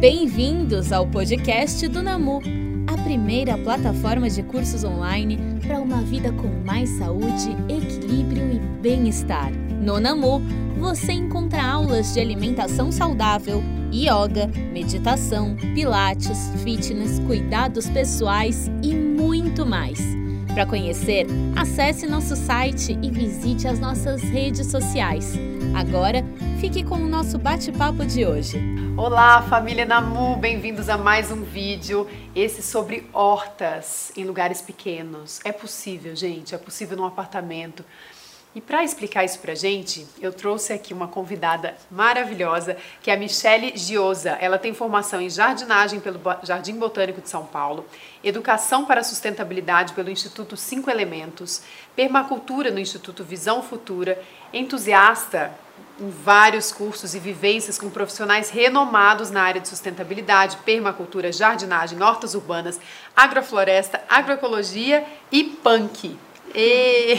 Bem-vindos ao podcast do Namu, a primeira plataforma de cursos online para uma vida com mais saúde, equilíbrio e bem-estar. No Namu, você encontra aulas de alimentação saudável, yoga, meditação, pilates, fitness, cuidados pessoais e muito mais. Para conhecer, acesse nosso site e visite as nossas redes sociais. Agora, fique com o nosso bate-papo de hoje. Olá, família Namu, bem-vindos a mais um vídeo. Esse sobre hortas em lugares pequenos. É possível, gente, é possível num apartamento. E para explicar isso pra gente, eu trouxe aqui uma convidada maravilhosa, que é a Michele Giosa. Ela tem formação em jardinagem pelo Jardim Botânico de São Paulo, educação para sustentabilidade pelo Instituto Cinco Elementos, permacultura no Instituto Visão Futura, entusiasta em vários cursos e vivências com profissionais renomados na área de sustentabilidade, permacultura, jardinagem, hortas urbanas, agrofloresta, agroecologia e punk. E,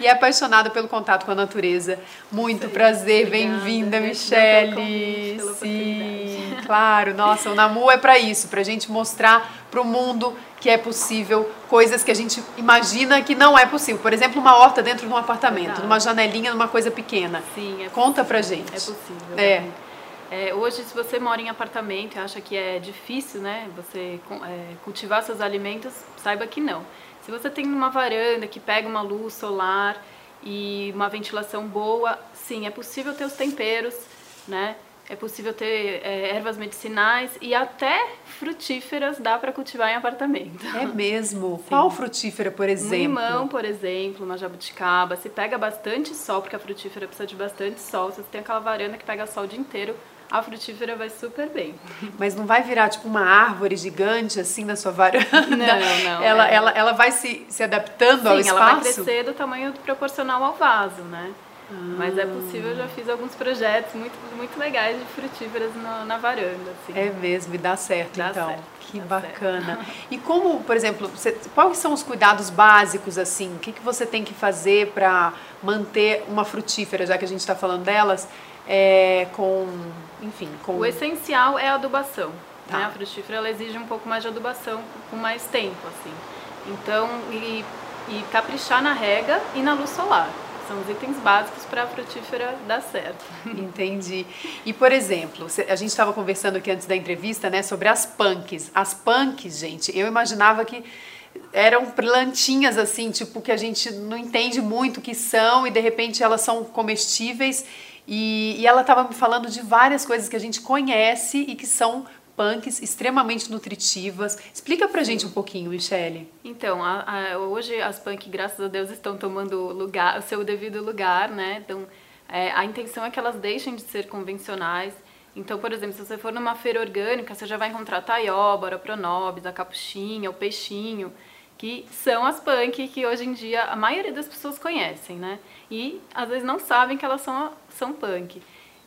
e é apaixonada pelo contato com a natureza. Muito prazer, bem-vinda, Michele. Sim, claro. Nossa, o Namu é para isso, para a gente mostrar para o mundo que é possível coisas que a gente imagina que não é possível. Por exemplo, uma horta dentro de um apartamento, Verdade. numa janelinha, numa coisa pequena. Sim, é Conta pra gente. É possível. É. É, hoje, se você mora em apartamento e acha que é difícil, né, você é, cultivar seus alimentos, saiba que não. Se você tem uma varanda que pega uma luz solar e uma ventilação boa, sim, é possível ter os temperos, né? É possível ter é, ervas medicinais e até frutíferas dá para cultivar em apartamento. É mesmo? Sim. Qual frutífera, por exemplo? Um limão, por exemplo, uma jabuticaba. Se pega bastante sol, porque a frutífera precisa de bastante sol. Se você tem aquela varanda que pega sol o dia inteiro, a frutífera vai super bem. Mas não vai virar tipo uma árvore gigante assim na sua varanda? Não, não. ela, é... ela, ela vai se, se adaptando Sim, ao espaço? ela vai crescer do tamanho proporcional ao vaso, né? Ah. Mas é possível, eu já fiz alguns projetos muito, muito legais de frutíferas na, na varanda. Assim. É mesmo, e dá certo dá então. Certo, que bacana. Certo. E como, por exemplo, você, quais são os cuidados básicos assim? O que, que você tem que fazer para manter uma frutífera, já que a gente está falando delas? é, com, enfim, com... O essencial é a adubação. Tá. Né? A frutífera ela exige um pouco mais de adubação com mais tempo, assim. Então, e, e caprichar na rega e na luz solar. São os itens básicos para a frutífera dar certo. Entendi. E, por exemplo, a gente estava conversando aqui antes da entrevista, né, sobre as punks. As punks, gente, eu imaginava que eram plantinhas assim, tipo, que a gente não entende muito o que são e de repente elas são comestíveis e, e ela estava me falando de várias coisas que a gente conhece e que são punks extremamente nutritivas. Explica pra gente um pouquinho, Michele. Então, a, a, hoje as punk, graças a Deus, estão tomando lugar, o seu devido lugar, né? Então, é, a intenção é que elas deixem de ser convencionais. Então, por exemplo, se você for numa feira orgânica, você já vai encontrar a taioba, a pronobis, a capuchinha, o peixinho que são as punk que hoje em dia a maioria das pessoas conhecem, né? E às vezes não sabem que elas são, são punk.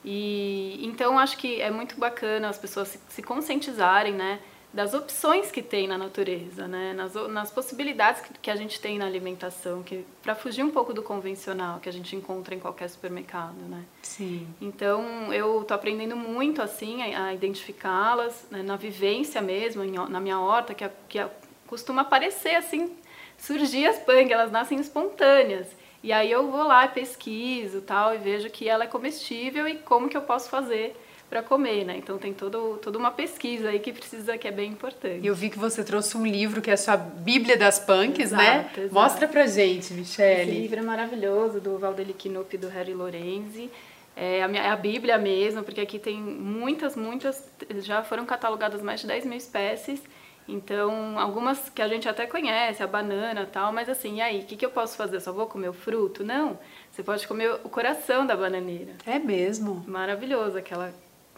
E então acho que é muito bacana as pessoas se, se conscientizarem, né? Das opções que tem na natureza, né? Nas, nas possibilidades que, que a gente tem na alimentação, que para fugir um pouco do convencional que a gente encontra em qualquer supermercado, né? Sim. Então eu tô aprendendo muito assim a, a identificá-las né? na vivência mesmo, em, na minha horta, que, a, que a, costuma aparecer assim, surgir as punk, elas nascem espontâneas. E aí eu vou lá, pesquiso tal, e vejo que ela é comestível e como que eu posso fazer para comer, né? Então tem todo, toda uma pesquisa aí que precisa, que é bem importante. Eu vi que você trouxe um livro que é a sua Bíblia das Punks, exato, né? Exato. Mostra pra gente, Michelle. Esse livro é maravilhoso, do Valdeli Knupp e do Harry Lorenzi. É a, minha, é a Bíblia mesmo, porque aqui tem muitas, muitas, já foram catalogadas mais de 10 mil espécies então, algumas que a gente até conhece, a banana tal, mas assim, e aí, o que, que eu posso fazer? Só vou comer o fruto? Não, você pode comer o coração da bananeira. É mesmo? Maravilhoso, aquela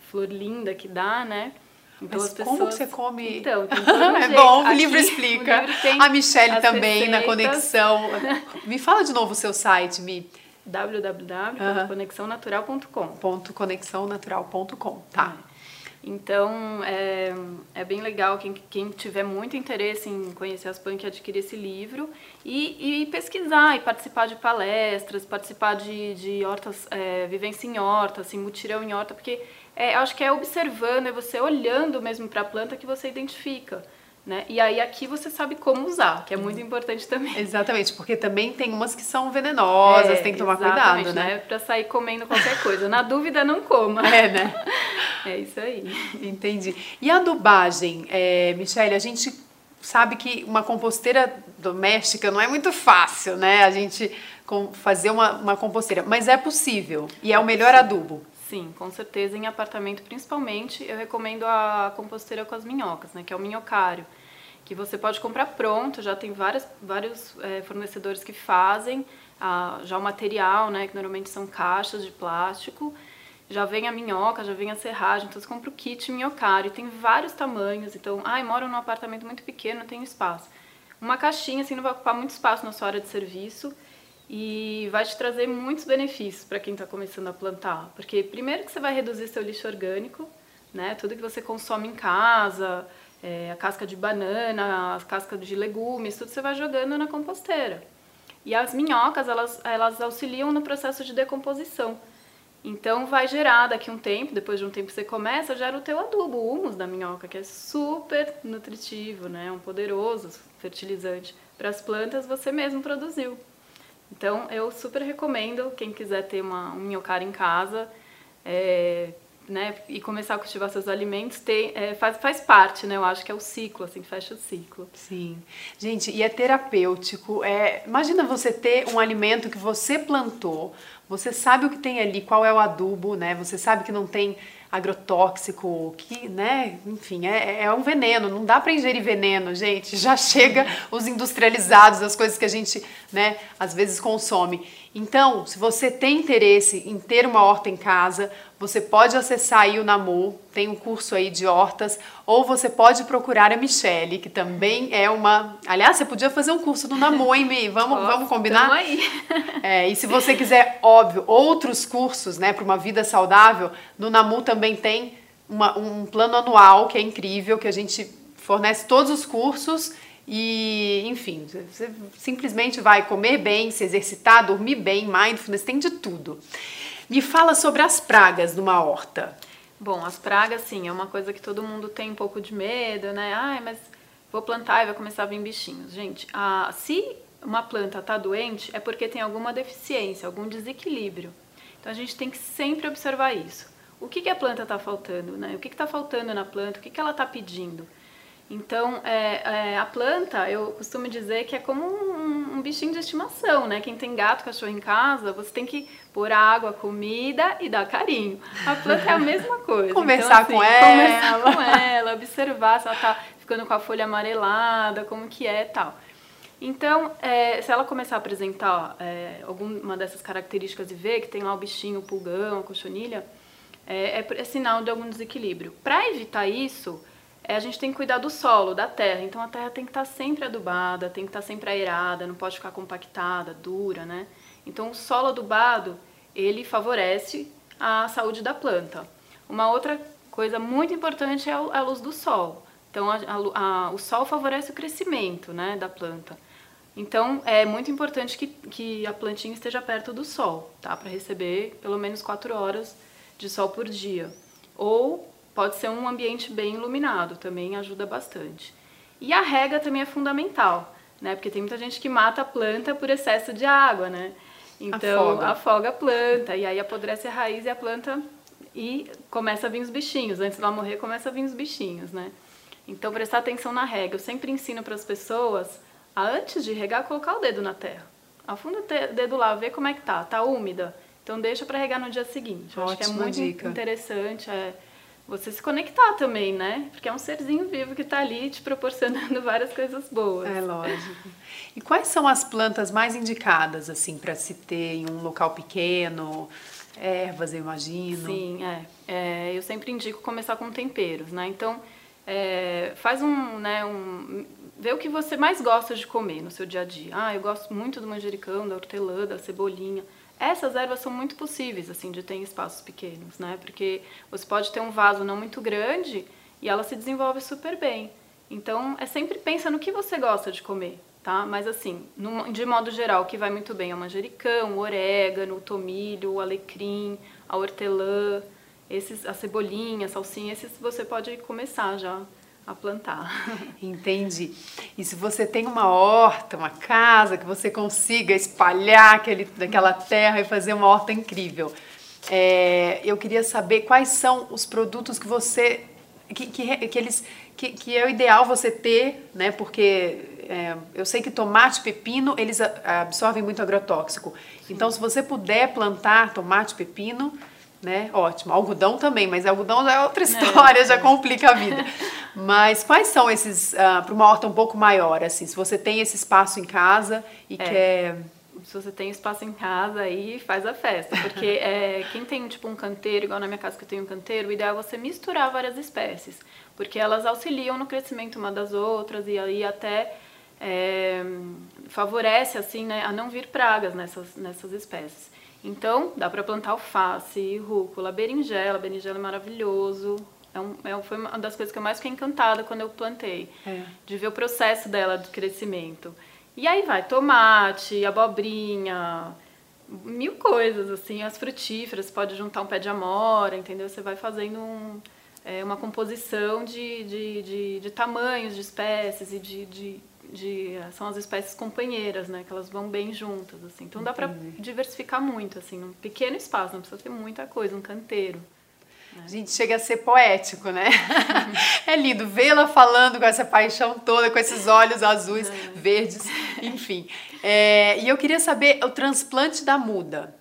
flor linda que dá, né? Então, Mas pessoas... como que você come? Então, tem um é bom, o livro explica. O livro a Michelle também receitas. na conexão. Me fala de novo o seu site, Mi. www.conexãonatural.com. .conexãonatural.com, tá. É. Então, é, é bem legal quem, quem tiver muito interesse em conhecer as punk adquirir esse livro e, e pesquisar e participar de palestras, participar de, de hortas, é, vivência em horta, assim, mutirão em horta, porque é, eu acho que é observando, é você olhando mesmo para a planta que você identifica. Né? E aí aqui você sabe como usar, que é muito importante também. Exatamente, porque também tem umas que são venenosas, é, tem que tomar cuidado, né? né? Para sair comendo qualquer coisa. Na dúvida, não coma. É, né? É isso aí. Entendi. E a adubagem, é, Michelle, a gente sabe que uma composteira doméstica não é muito fácil, né? A gente fazer uma, uma composteira, mas é possível e é o melhor adubo. Sim, com certeza. Em apartamento, principalmente, eu recomendo a composteira com as minhocas, né? Que é o minhocário que você pode comprar pronto, já tem várias, vários é, fornecedores que fazem ah, já o material, né, que normalmente são caixas de plástico, já vem a minhoca, já vem a serragem, então você compra o kit minhocário, tem vários tamanhos, então, ai, moro num apartamento muito pequeno, não tenho espaço. Uma caixinha, assim, não vai ocupar muito espaço na sua área de serviço e vai te trazer muitos benefícios para quem está começando a plantar, porque primeiro que você vai reduzir seu lixo orgânico, né, tudo que você consome em casa, é, a casca de banana, as cascas de legumes, tudo você vai jogando na composteira. E as minhocas, elas, elas auxiliam no processo de decomposição. Então vai gerar daqui um tempo, depois de um tempo você começa, gera o teu adubo, o humus da minhoca, que é super nutritivo, né? Um poderoso fertilizante. Para as plantas você mesmo produziu. Então eu super recomendo quem quiser ter uma, um minhocário em casa, é, né, e começar a cultivar seus alimentos tem, é, faz, faz parte, né? Eu acho que é o ciclo, assim, fecha o ciclo. Sim. Gente, e é terapêutico. É, imagina você ter um alimento que você plantou, você sabe o que tem ali, qual é o adubo, né? Você sabe que não tem agrotóxico, que, né, enfim, é, é um veneno, não dá para ingerir veneno, gente, já chega os industrializados, as coisas que a gente, né, às vezes consome. Então, se você tem interesse em ter uma horta em casa, você pode acessar aí o Namu, tem um curso aí de hortas, ou você pode procurar a Michelle, que também é uma. Aliás, você podia fazer um curso do Namu, hein, Mi? Vamos, vamos combinar? aí. É, e se você quiser, óbvio, outros cursos, né, para uma vida saudável, no Namu também tem uma, um plano anual que é incrível, que a gente fornece todos os cursos e, enfim, você simplesmente vai comer bem, se exercitar, dormir bem, mindfulness, tem de tudo. Me fala sobre as pragas numa horta. Bom, as pragas, sim, é uma coisa que todo mundo tem um pouco de medo, né? Ai, mas vou plantar e vai começar a vir bichinhos. Gente, a, se uma planta está doente, é porque tem alguma deficiência, algum desequilíbrio. Então a gente tem que sempre observar isso. O que, que a planta está faltando, né? O que está faltando na planta? O que, que ela está pedindo? Então, é, é, a planta, eu costumo dizer que é como um, bichinho de estimação, né? Quem tem gato, cachorro em casa, você tem que pôr água, comida e dar carinho. A planta é a mesma coisa. conversar então, assim, com ela. Conversar com ela, observar se ela tá ficando com a folha amarelada, como que é e tal. Então, é, se ela começar a apresentar é, alguma dessas características e ver que tem lá o bichinho, o pulgão, a cochonilha, é, é, é sinal de algum desequilíbrio. Para evitar isso, é, a gente tem que cuidar do solo, da terra. Então a terra tem que estar sempre adubada, tem que estar sempre aerada, não pode ficar compactada, dura, né? Então o solo adubado, ele favorece a saúde da planta. Uma outra coisa muito importante é a luz do sol. Então a, a, a, o sol favorece o crescimento né, da planta. Então é muito importante que, que a plantinha esteja perto do sol, tá? Para receber pelo menos 4 horas de sol por dia. Ou pode ser um ambiente bem iluminado, também ajuda bastante. E a rega também é fundamental, né? Porque tem muita gente que mata a planta por excesso de água, né? Então afoga, afoga a planta e aí apodrece a raiz e a planta e começa a vir os bichinhos. Antes dela morrer, começa a vir os bichinhos, né? Então prestar atenção na rega. Eu sempre ensino para as pessoas a antes de regar colocar o dedo na terra. Afunda o dedo lá, vê como é que tá. Tá úmida? Então deixa para regar no dia seguinte. Eu Ótima acho que é muito dica. interessante. É, você se conectar também, né? Porque é um serzinho vivo que está ali te proporcionando várias coisas boas. É lógico. E quais são as plantas mais indicadas, assim, para se ter em um local pequeno? Ervas, eu imagino. Sim, é. é eu sempre indico começar com temperos, né? Então, é, faz um, né, um... Vê o que você mais gosta de comer no seu dia a dia. Ah, eu gosto muito do manjericão, da hortelã, da cebolinha essas ervas são muito possíveis, assim, de ter em espaços pequenos, né? Porque você pode ter um vaso não muito grande e ela se desenvolve super bem. Então, é sempre pensa no que você gosta de comer, tá? Mas assim, no, de modo geral, o que vai muito bem é o manjericão, o orégano, o tomilho, o alecrim, a hortelã. esses, a cebolinha, a salsinha, esses você pode começar já a plantar. Entendi. E se você tem uma horta, uma casa, que você consiga espalhar aquele, daquela terra e fazer uma horta incrível, é, eu queria saber quais são os produtos que você. que, que, que eles. Que, que, é o ideal você ter, né? Porque é, eu sei que tomate, pepino, eles absorvem muito agrotóxico. Sim. Então, se você puder plantar tomate, pepino, né? Ótimo. Algodão também, mas algodão já é outra é. história, é. já complica a vida. Mas quais são esses, uh, ah, para uma horta um pouco maior, assim, se você tem esse espaço em casa e é. quer... Se você tem espaço em casa, aí faz a festa, porque é, quem tem tipo um canteiro, igual na minha casa que eu tenho um canteiro, o ideal é você misturar várias espécies, porque elas auxiliam no crescimento uma das outras e aí até é, favorece assim, né, a não vir pragas nessas, nessas espécies. Então, dá para plantar alface, rúcula, berinjela, berinjela é maravilhoso, é um, é, foi uma das coisas que eu mais fiquei encantada quando eu plantei. É. De ver o processo dela de crescimento. E aí vai tomate, abobrinha, mil coisas, assim, as frutíferas, pode juntar um pé de amora, entendeu? Você vai fazendo um, é, uma composição de, de, de, de, tamanhos de espécies e de, de, de, São as espécies companheiras, né? Que elas vão bem juntas, assim. Então dá para diversificar muito, assim, num pequeno espaço, não precisa ter muita coisa, um canteiro. A gente chega a ser poético, né? é lindo vê-la falando com essa paixão toda, com esses olhos azuis, verdes, enfim. É, e eu queria saber o transplante da muda.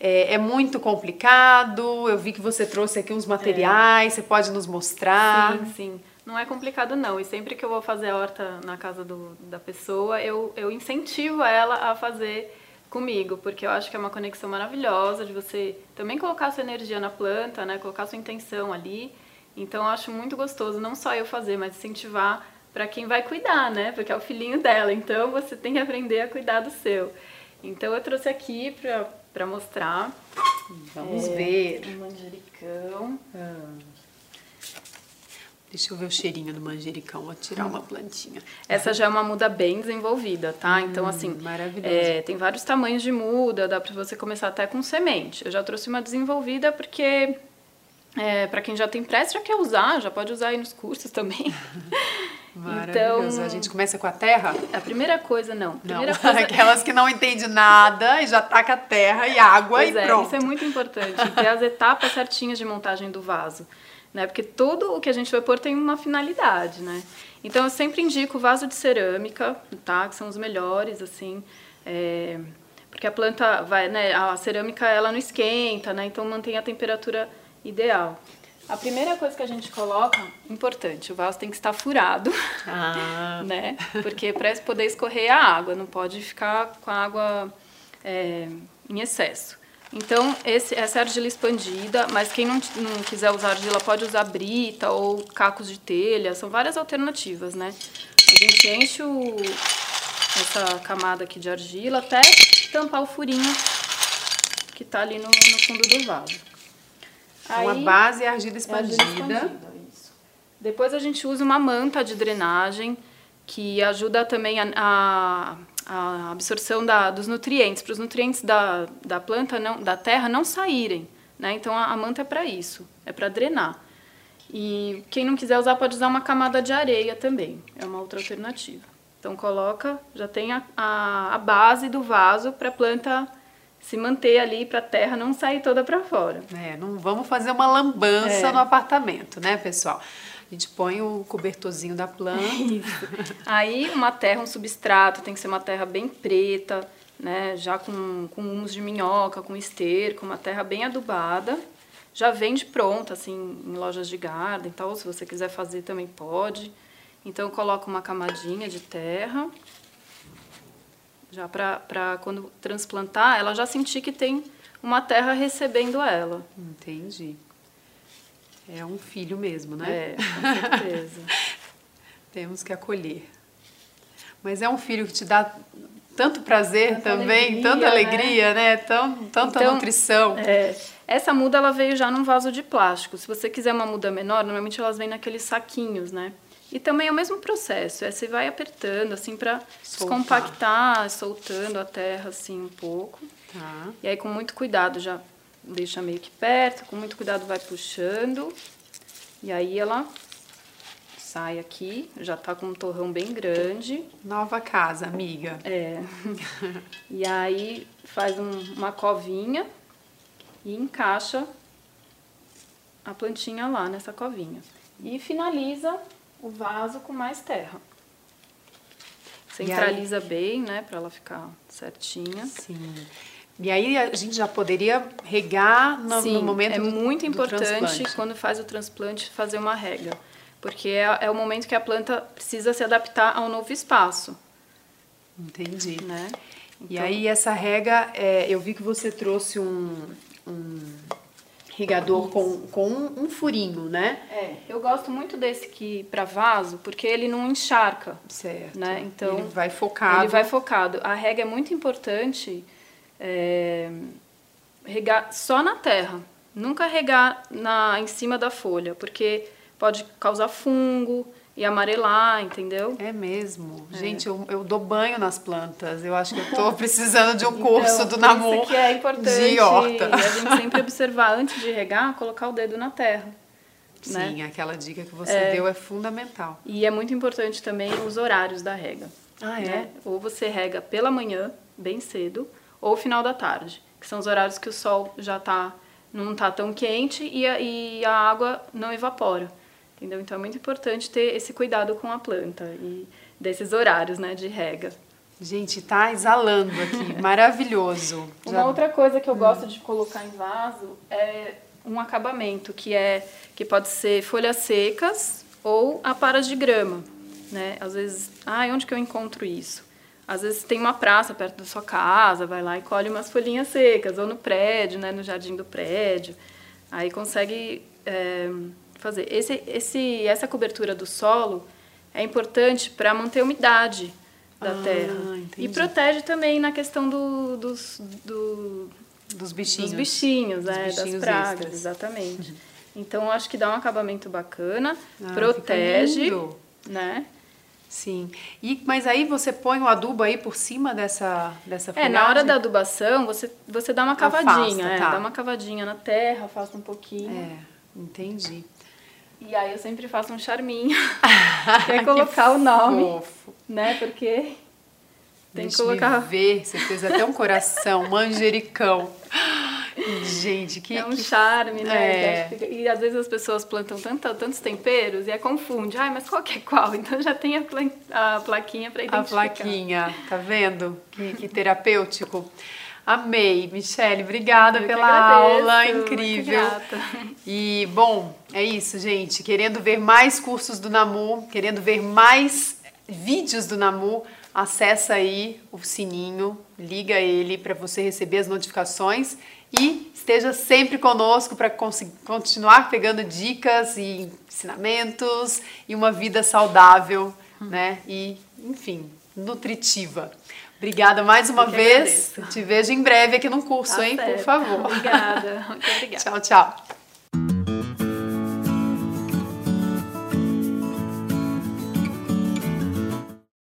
É, é, muito complicado. Eu vi que você trouxe aqui uns materiais. É. Você pode nos mostrar? Sim, sim. Não é complicado não. E sempre que eu vou fazer a horta na casa do, da pessoa, eu, eu incentivo ela a fazer comigo, porque eu acho que é uma conexão maravilhosa de você também colocar sua energia na planta, né, colocar sua intenção ali. Então eu acho muito gostoso não só eu fazer, mas incentivar para quem vai cuidar, né? Porque é o filhinho dela. Então você tem que aprender a cuidar do seu. Então eu trouxe aqui para mostrar. Vamos é, ver. Um manjericão. Ah. Deixa eu ver o cheirinho do manjericão, vou tirar uma plantinha. Essa já é uma muda bem desenvolvida, tá? Então, hum, assim, é, tem vários tamanhos de muda, dá para você começar até com semente. Eu já trouxe uma desenvolvida porque, é, para quem já tem pressa, já quer usar, já pode usar aí nos cursos também. Maravilhoso. Então, a gente começa com a terra? A primeira coisa, não. Primeira não, coisa... aquelas que não entendem nada e já taca a terra e água pois e é, pronto. Isso é muito importante, ter as etapas certinhas de montagem do vaso né? Porque tudo o que a gente vai pôr tem uma finalidade, né? Então eu sempre indico vaso de cerâmica, tá? Que são os melhores, assim, é... porque a planta vai, né? A cerâmica ela não esquenta, né? Então mantém a temperatura ideal. A primeira coisa que a gente coloca, importante, o vaso tem que estar furado, ah. né? Porque para poder escorrer a água, não pode ficar com a água é, em excesso. Então, esse, essa é argila expandida, mas quem não, não quiser usar argila pode usar brita ou cacos de telha, são várias alternativas, né? A gente enche o, essa camada aqui de argila até tampar o furinho que tá ali no, no fundo do vaso. Aí, então, a base é argila expandida. É argila expandida Depois a gente usa uma manta de drenagem que ajuda também a, a a absorção da, dos nutrientes, para os nutrientes da, da planta, não, da terra, não saírem. Né? Então a, a manta é para isso, é para drenar. E quem não quiser usar pode usar uma camada de areia também, é uma outra alternativa. Então coloca, já tem a, a, a base do vaso para a planta se manter ali para a terra não sair toda para fora. É, não vamos fazer uma lambança é. no apartamento, né, pessoal? A gente põe o cobertorzinho da planta. Aí uma terra, um substrato, tem que ser uma terra bem preta, né? Já com, com humus de minhoca, com esterco, uma terra bem adubada. Já vende pronta, assim, em lojas de garden e tal. Se você quiser fazer também pode. Então eu coloco uma camadinha de terra. Já para quando transplantar, ela já sentir que tem uma terra recebendo ela. Entendi. É um filho mesmo, né? É, com certeza. Temos que acolher. Mas é um filho que te dá tanto prazer tanta também, alegria, tanta alegria, né? né? Tão, tanta então, nutrição. É, essa muda ela veio já num vaso de plástico. Se você quiser uma muda menor, normalmente elas vêm naqueles saquinhos, né? E também é o mesmo processo, é você vai apertando assim para descompactar, soltando a terra assim um pouco. Tá. E aí com muito cuidado já deixa meio que perto, com muito cuidado vai puxando. E aí ela sai aqui, já tá com um torrão bem grande. Nova casa, amiga. É. e aí faz um, uma covinha e encaixa a plantinha lá nessa covinha. E finaliza o vaso com mais terra. Centraliza bem, né, para ela ficar certinha. Sim. E aí a gente já poderia regar no, Sim, no momento é do, muito do importante transplante. quando faz o transplante fazer uma rega, porque é, é o momento que a planta precisa se adaptar ao novo espaço, Entendi. né? E Então, aí essa rega, é, eu vi que você trouxe um, um regador com, com um, furinho, né? É, eu gosto muito desse aqui para vaso, porque ele não encharca. Certo. Né? Então, ele vai focado. Ele vai focado. A rega é muito importante é, regar só na terra. Nunca regar na, em cima da folha, porque pode causar fungo e amarelar, entendeu? É mesmo. Gente, eu, eu dou banho nas plantas. Eu acho que eu tô precisando de um curso Então, do por Namor Isso que é importante de horta. a gente sempre observar antes de regar, colocar o dedo na terra. né? Sim, aquela dica que você deu é fundamental. E é muito importante também os horários da rega. Ah, é? né? Ou você rega pela manhã, bem cedo, ou final da tarde, que são os horários que o sol já tá, não está tão quente e a, e a água não evapora. Entendeu? Então é muito importante ter esse cuidado com a planta e desses horários né, de rega. Gente, tá exalando aqui. Maravilhoso. Uma outra coisa que eu gosto de colocar em vaso é um acabamento, que é que pode ser folhas secas ou aparas de grama, né? Às vezes, ah, onde que eu encontro isso? Às vezes tem uma praça perto da sua casa, vai lá e colhe umas folhinhas secas, ou no prédio, né, no jardim do prédio. Aí consegue é, fazer. Esse, esse, essa cobertura do solo é importante para manter a umidade da Ah, terra. entendi. E protege também na questão do, dos, do, Dos bichinhos. dos bichinhos, Dos né? bichinhos das pragas, extras. exatamente. Então, acho que dá um acabamento bacana, Ah, protege, né? Sim. E, mas aí você põe o adubo aí por cima dessa, dessa É, na hora da adubação, você, você dá uma Afasta, cavadinha, é, tá. dá uma cavadinha na terra, afasta um pouquinho. É, entendi. E aí eu sempre faço um charminho, que é colocar o nome, Fofo. né? Porque tem que Deixa colocar... me ver, você fez até um coração, manjericão. Gente, que, É um que charme, né? É. E às vezes as pessoas plantam tanta, tantos temperos e aí confunde. Ai, mas qual que é qual? Então já tem a, pla- a plaquinha para A identificar. plaquinha, tá vendo? Que, que terapêutico. Amei, Michele, obrigada Eu pela agradeço, aula, incrível. E, bom, é isso, gente. Querendo ver mais cursos do Namu, querendo ver mais vídeos do Namu, acessa aí o sininho, liga ele para você receber as notificações e esteja sempre conosco para continuar pegando dicas e ensinamentos e uma vida saudável, né? E, enfim, nutritiva. Obrigada mais uma vez. agradeço. Te vejo em breve aqui num curso, Tá hein? Por certo. favor. Obrigada. Muito obrigada. tchau, tchau.